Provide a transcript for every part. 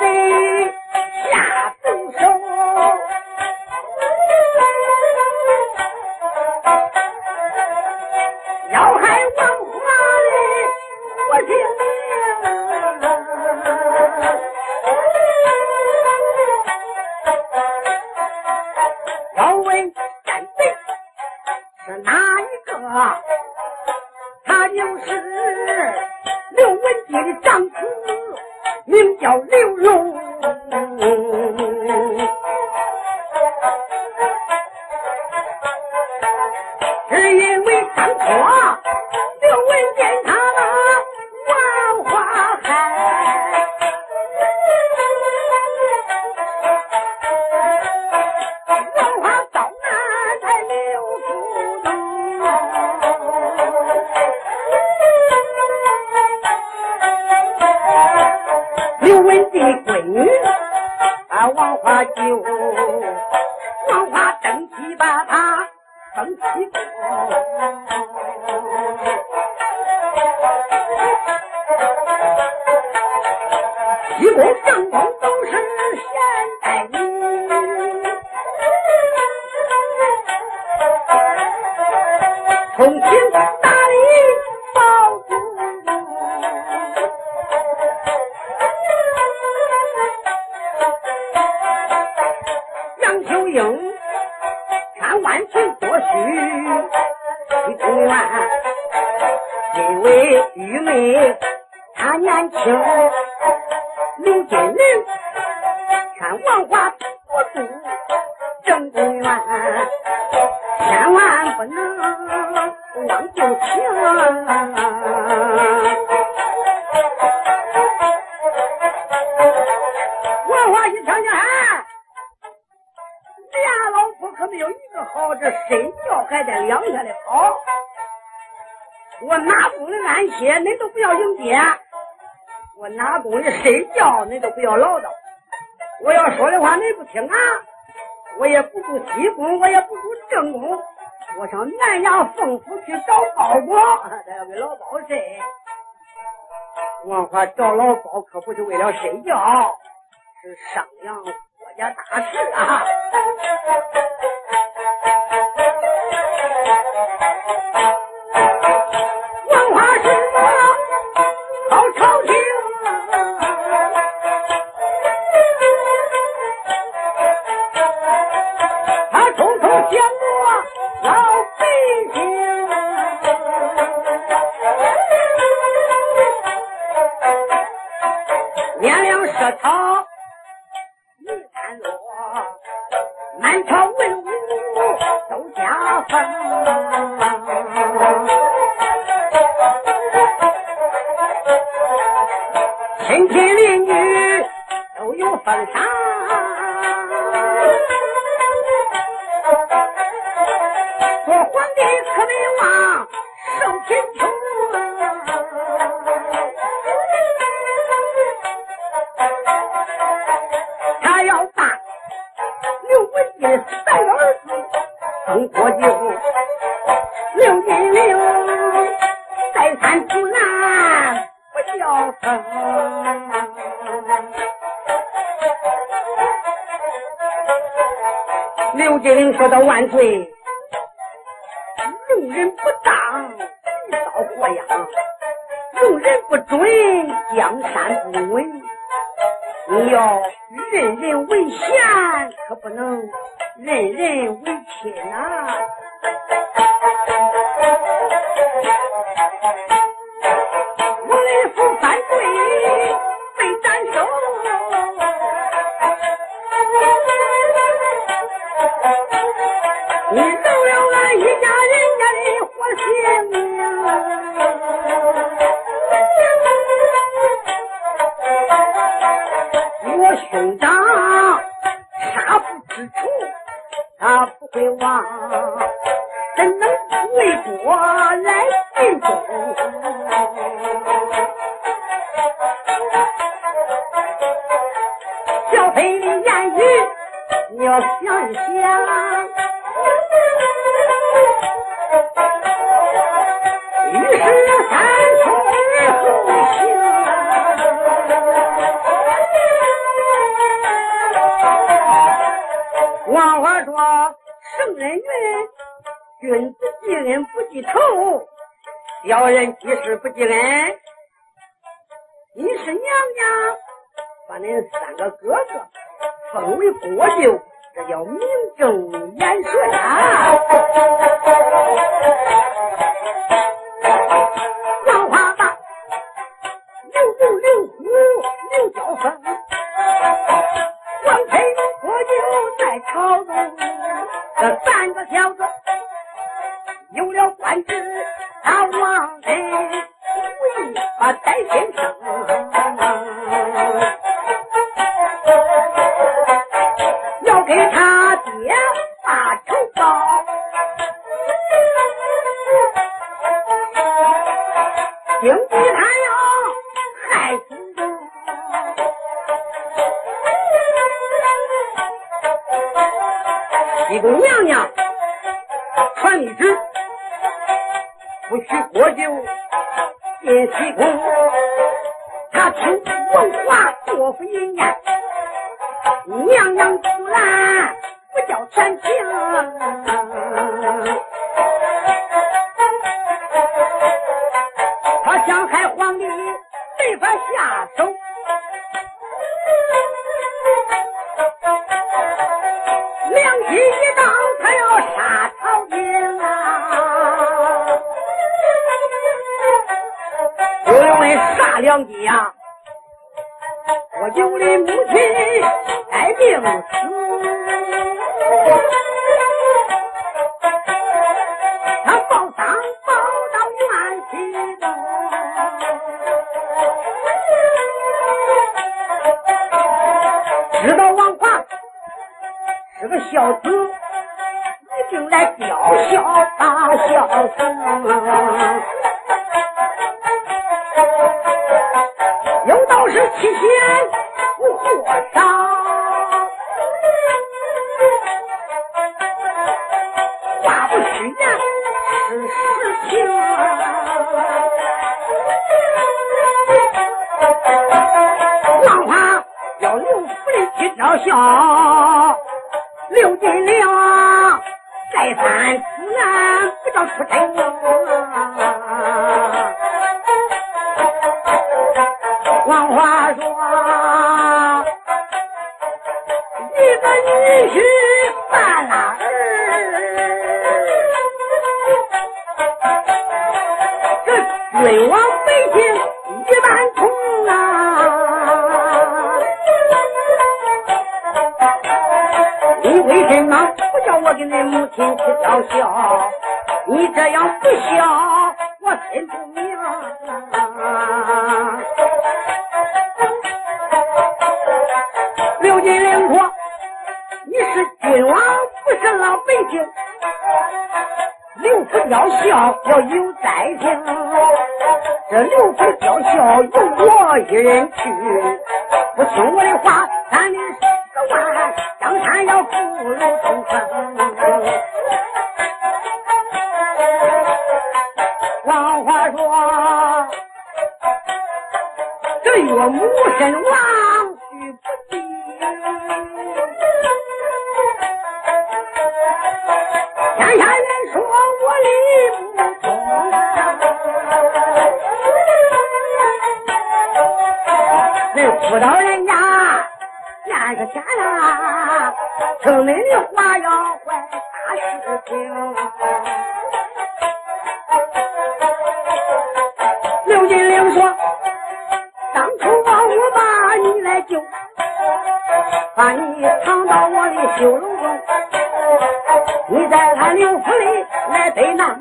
से 诶他年轻。你都不要唠叨，我要说的话你不听啊。我也不顾西宫，我也不顾正宫。我上南阳凤府去找包公，他要给老包睡。王化找老包可不是为了睡觉，是商量国家大事啊。个朝，你敢落？满朝文武都加封。亲戚邻居都有封赏。喂：“，用人不当，必遭祸殃；用人不准，江山不稳。你要任人唯贤，可不能任人唯亲呐。”怎能为国来尽忠小飞的言语你要想一想。人记事不记恩，你是娘娘，把恁三个哥哥封为国舅，这叫名正言顺啊！有了官职。他王妃为他担心想害皇帝没法下手，良心一当，他要杀朝廷啊！啥良机呀？我舅的母亲带病死，有道是七天不过丧。你为什么不叫我给你母亲去吊孝？你这样不孝，我心不明。君王不是老百姓，刘府吊孝要有灾情。这刘府吊孝由我一人去，不听我的话，咱的要苦肉计成，老话说，这岳母身亡。听恁的话要坏大事情。刘金玲说，当初我把你来救，把你藏到我的绣笼中，你在俺刘府里来得难。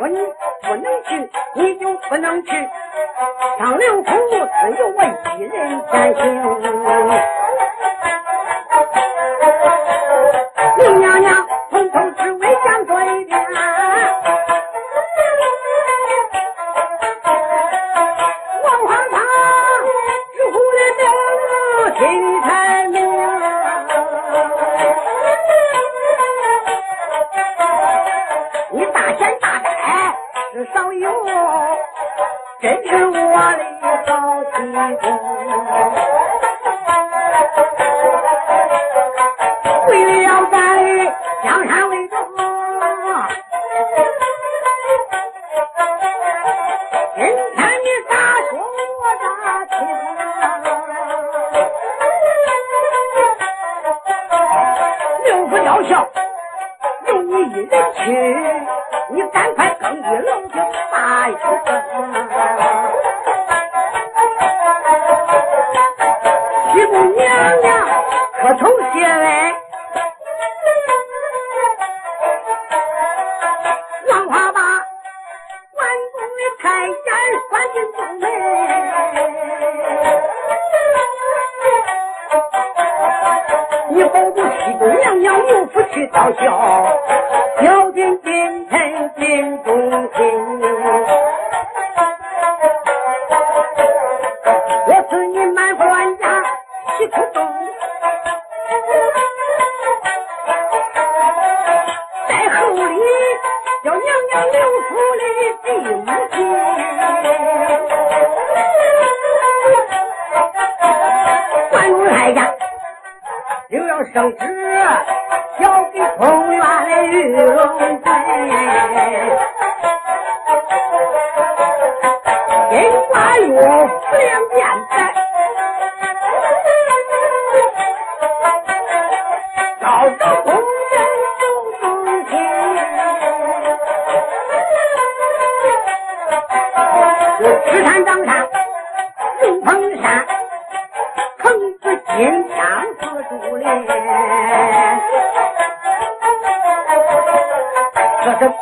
说你不能去，你就不能去，张灵甫只有我一人前行。你赶快更衣冷静，把一 সাক্ষাৎ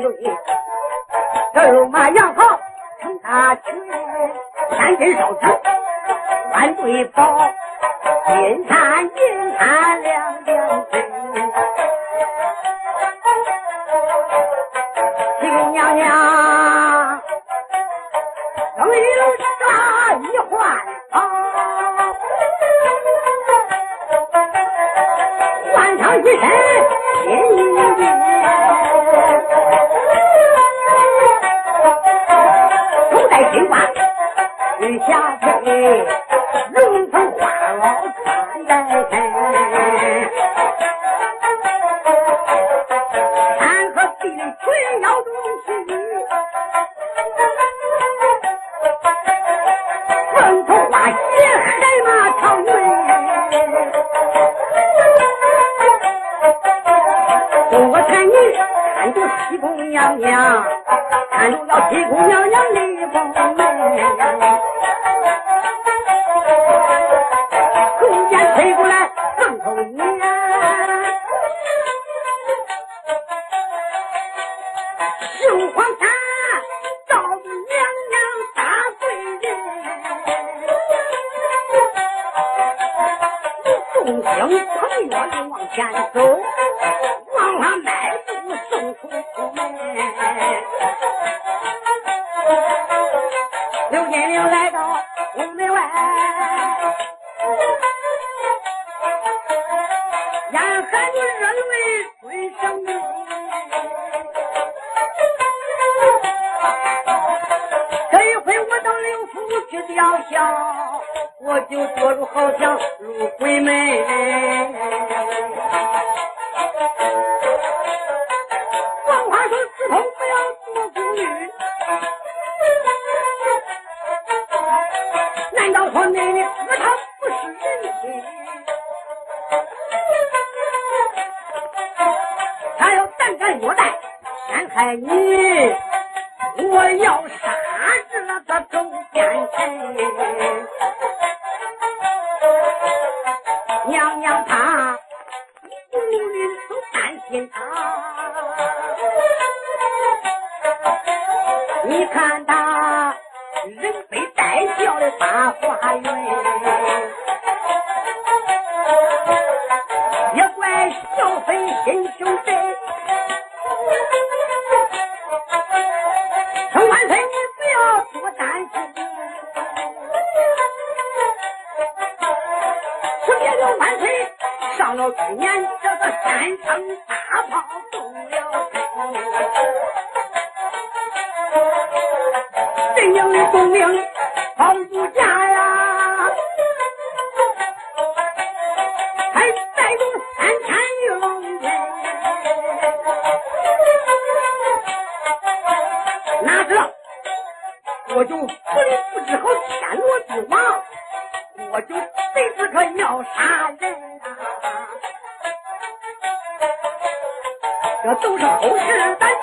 对，马扬袍成大，三军烧纸万对宝，金灿银灿两眼晶。七娘娘终于穿一换，上一身新衣。娘娘，看中了七姑娘娘的风流，眼含着热泪回家门这一回我到灵府去吊孝我就做主好想入鬼门。娘他，人人都担心他。你看他，人非带笑的八花云。今年，这个三声大炮动了口，阵营的总兵跑不家呀，还带动三千勇军，哪知道我就不知好天罗地网，我就谁知可要杀人。都是好事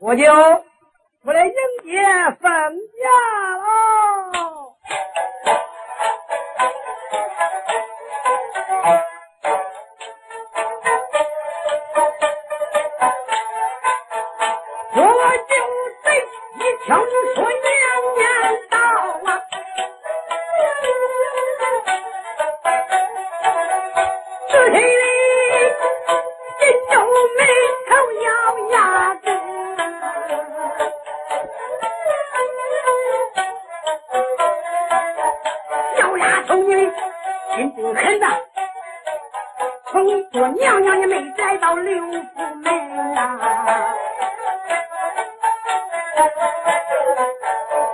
我就我来迎接放假了。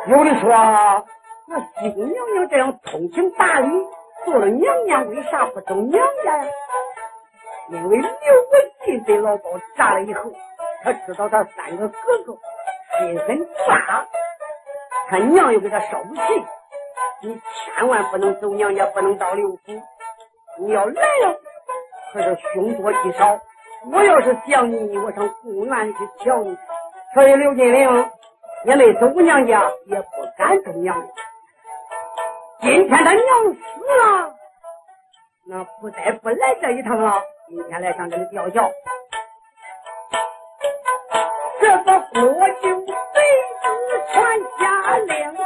有的说，那新娘娘这样通情达理，做了娘娘为啥不走娘家呀？因为刘文静被老包杀了以后，他知道他三个哥哥心狠毒辣，他娘又给他烧不起。你千万不能走娘家，不能到刘府，你要来了，可是凶多吉少。我要是想你，我上湖南去瞧你。所以刘金玲。也没走娘家，也不敢走娘家。今天他娘死了，那不得不来这一趟了。今天来上这里吊孝。这个国舅贼子传下令，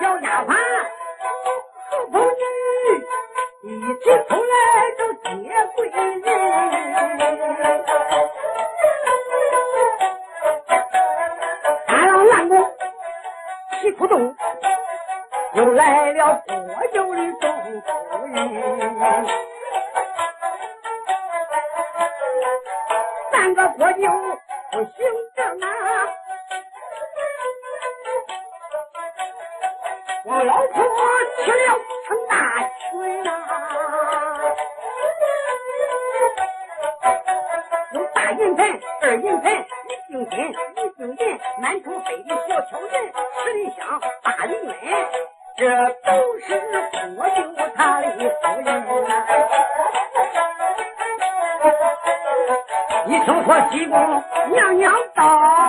小丫鬟这都是我救他的夫人呐！一听说西宫娘娘到，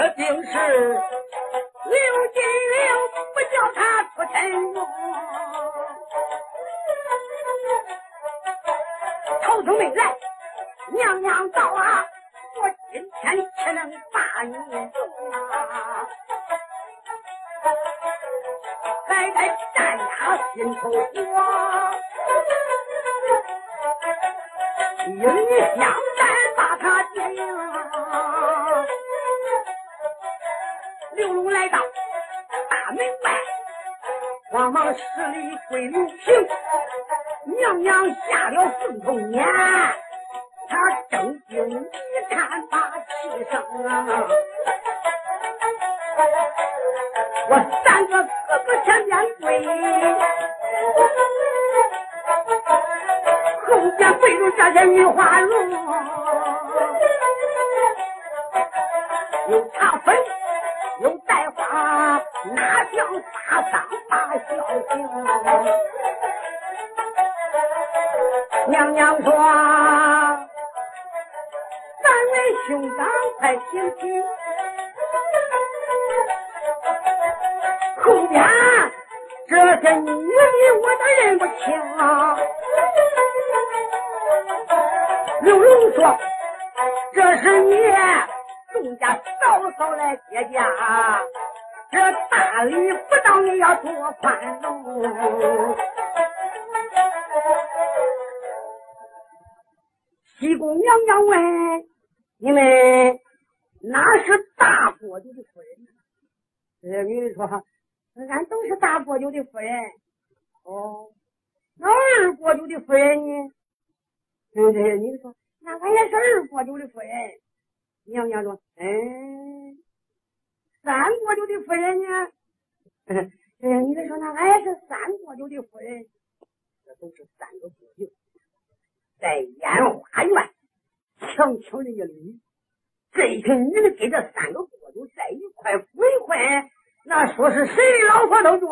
这定是。刘金刘不叫他出城用，头头没来，娘娘到啊！我今天岂能把你用啊？还在战压心头火，一缕香忙施礼跪刘平。娘娘下了凤头撵，他正经一看把气生啊！我三个哥哥前边跪，后边跪着这些女花容，有茶粉。又带花，哪像大丧大孝敬？娘娘说：“三位兄长快请起，后边这些女的我都认不清。”刘荣说：“这是你。”宋家嫂嫂来接驾，这大礼不到你要多宽容。西宫娘娘问：“你们哪是大国舅的夫人？”这女的说：“俺都是大国舅的夫人。”哦，那二国舅的夫人呢？这女的说：“那俺也是二国舅的夫人。”娘娘说：“嗯，三国舅的夫人呢？嗯，你别说那俺也是三国舅的夫人，这都是三个国舅，在烟花院强强的一捋，这一群女的跟这三个国舅在一块鬼混，那说是谁老婆都中。”